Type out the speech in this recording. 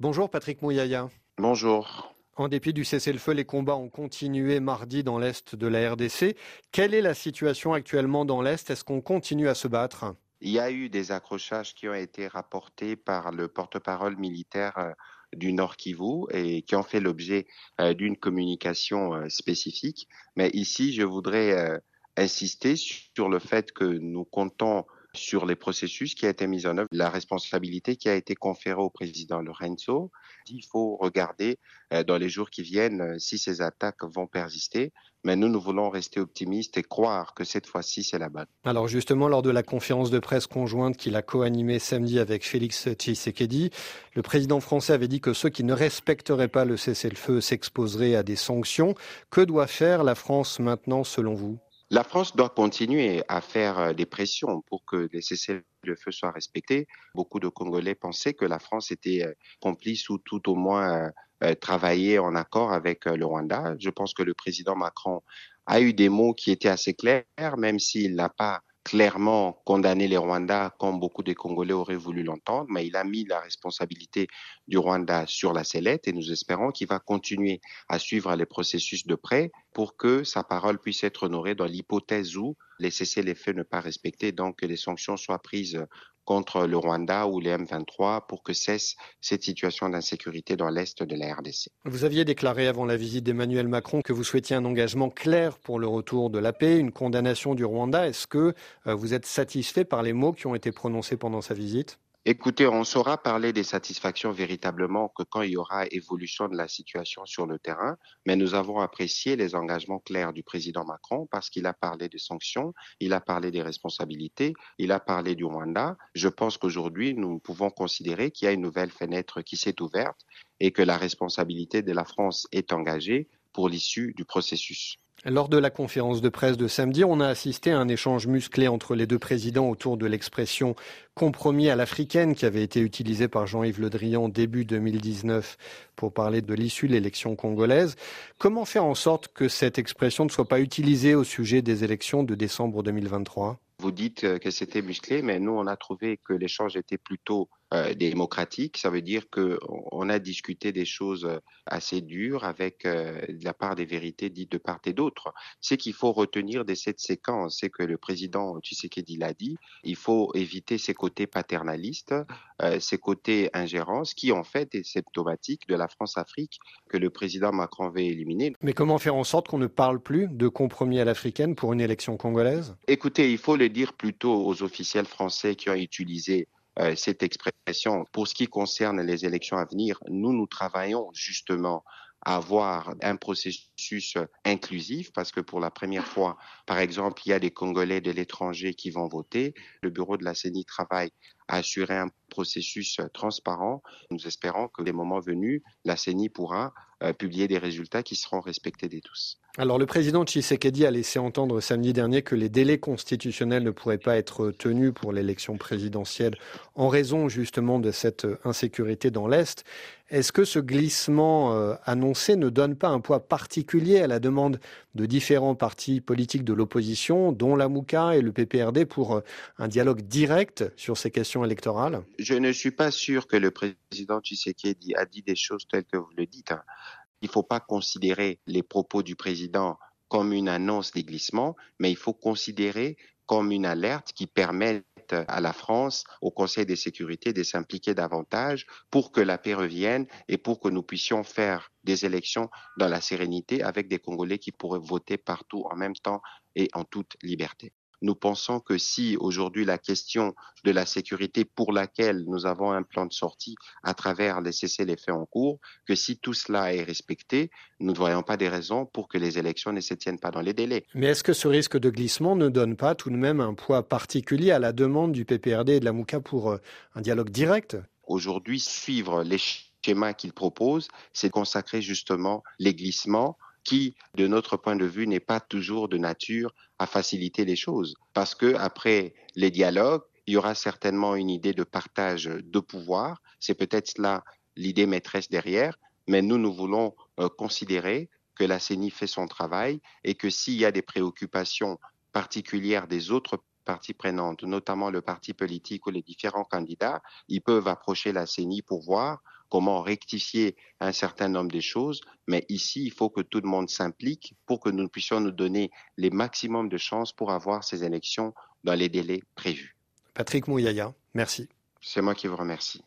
Bonjour Patrick Mouyaya. Bonjour. En dépit du cessez-le-feu, les combats ont continué mardi dans l'est de la RDC. Quelle est la situation actuellement dans l'est? Est-ce qu'on continue à se battre? Il y a eu des accrochages qui ont été rapportés par le porte-parole militaire euh, du Nord Kivu et qui ont fait l'objet euh, d'une communication euh, spécifique. Mais ici, je voudrais insister sur le fait que nous comptons sur les processus qui a été mis en œuvre, la responsabilité qui a été conférée au président Lorenzo. Il faut regarder dans les jours qui viennent si ces attaques vont persister. Mais nous, nous voulons rester optimistes et croire que cette fois-ci, c'est la bonne. Alors justement, lors de la conférence de presse conjointe qu'il a co-animée samedi avec Félix Tshisekedi, le président français avait dit que ceux qui ne respecteraient pas le cessez-le-feu s'exposeraient à des sanctions. Que doit faire la France maintenant, selon vous? La France doit continuer à faire euh, des pressions pour que les cessez-le-feu soient respectés. Beaucoup de Congolais pensaient que la France était euh, complice ou tout au moins euh, travaillait en accord avec le Rwanda. Je pense que le président Macron a eu des mots qui étaient assez clairs, même s'il n'a pas clairement condamné les Rwandais comme beaucoup de Congolais auraient voulu l'entendre, mais il a mis la responsabilité du Rwanda sur la sellette et nous espérons qu'il va continuer à suivre les processus de près pour que sa parole puisse être honorée dans l'hypothèse où les cessez-les-feux ne pas respectés, donc que les sanctions soient prises contre le Rwanda ou les M23 pour que cesse cette situation d'insécurité dans l'Est de la RDC. Vous aviez déclaré avant la visite d'Emmanuel Macron que vous souhaitiez un engagement clair pour le retour de la paix, une condamnation du Rwanda. Est-ce que euh, vous êtes satisfait par les mots qui ont été prononcés pendant sa visite? Écoutez, on saura parler des satisfactions véritablement que quand il y aura évolution de la situation sur le terrain, mais nous avons apprécié les engagements clairs du président Macron parce qu'il a parlé des sanctions, il a parlé des responsabilités, il a parlé du Rwanda. Je pense qu'aujourd'hui, nous pouvons considérer qu'il y a une nouvelle fenêtre qui s'est ouverte et que la responsabilité de la France est engagée pour l'issue du processus. Lors de la conférence de presse de samedi, on a assisté à un échange musclé entre les deux présidents autour de l'expression compromis à l'africaine qui avait été utilisée par Jean-Yves Le Drian début 2019 pour parler de l'issue de l'élection congolaise. Comment faire en sorte que cette expression ne soit pas utilisée au sujet des élections de décembre 2023 Vous dites que c'était musclé, mais nous, on a trouvé que l'échange était plutôt euh, démocratique. Ça veut dire qu'on a discuté des choses assez dures avec euh, de la part des vérités dites de part et d'autre. Ce qu'il faut retenir de cette séquence, c'est que le président Tshisekedi l'a dit, il faut éviter ces côtés paternalistes, euh, ces côtés ingérence qui en fait est symptomatique de la France-Afrique que le président Macron veut éliminer. Mais comment faire en sorte qu'on ne parle plus de compromis à l'africaine pour une élection congolaise? Écoutez, il faut le dire plutôt aux officiels français qui ont utilisé euh, cette expression. Pour ce qui concerne les élections à venir, nous, nous travaillons justement à avoir un processus inclusif parce que pour la première fois, par exemple, il y a des Congolais de l'étranger qui vont voter. Le bureau de la CENI travaille à assurer un processus transparent. Nous espérons que les moments venus, la CENI pourra euh, publier des résultats qui seront respectés de tous. Alors le président Tshisekedi a laissé entendre samedi dernier que les délais constitutionnels ne pourraient pas être tenus pour l'élection présidentielle en raison justement de cette insécurité dans l'Est. Est-ce que ce glissement euh, annoncé ne donne pas un poids particulier à la demande de différents partis politiques de l'opposition, dont la MOUCA et le PPRD, pour euh, un dialogue direct sur ces questions électorales? Je ne suis pas sûr que le président Tshisekedi a dit des choses telles que vous le dites. Hein. Il ne faut pas considérer les propos du président comme une annonce des glissements, mais il faut considérer comme une alerte qui permet à la France, au Conseil de sécurité, de s'impliquer davantage pour que la paix revienne et pour que nous puissions faire des élections dans la sérénité avec des Congolais qui pourraient voter partout en même temps et en toute liberté. Nous pensons que si aujourd'hui la question de la sécurité pour laquelle nous avons un plan de sortie à travers les cessez-les-feux en cours, que si tout cela est respecté, nous ne voyons pas des raisons pour que les élections ne se tiennent pas dans les délais. Mais est-ce que ce risque de glissement ne donne pas tout de même un poids particulier à la demande du PPRD et de la MOUCA pour euh, un dialogue direct? Aujourd'hui, suivre les schémas qu'ils proposent, c'est consacrer justement les glissements qui, de notre point de vue, n'est pas toujours de nature à faciliter les choses. Parce que après les dialogues, il y aura certainement une idée de partage de pouvoir. C'est peut-être cela l'idée maîtresse derrière. Mais nous, nous voulons euh, considérer que la CENI fait son travail et que s'il y a des préoccupations particulières des autres parties prenantes, notamment le parti politique ou les différents candidats, ils peuvent approcher la CENI pour voir comment rectifier un certain nombre de choses. Mais ici, il faut que tout le monde s'implique pour que nous puissions nous donner les maximums de chances pour avoir ces élections dans les délais prévus. Patrick Mouyaya, merci. C'est moi qui vous remercie.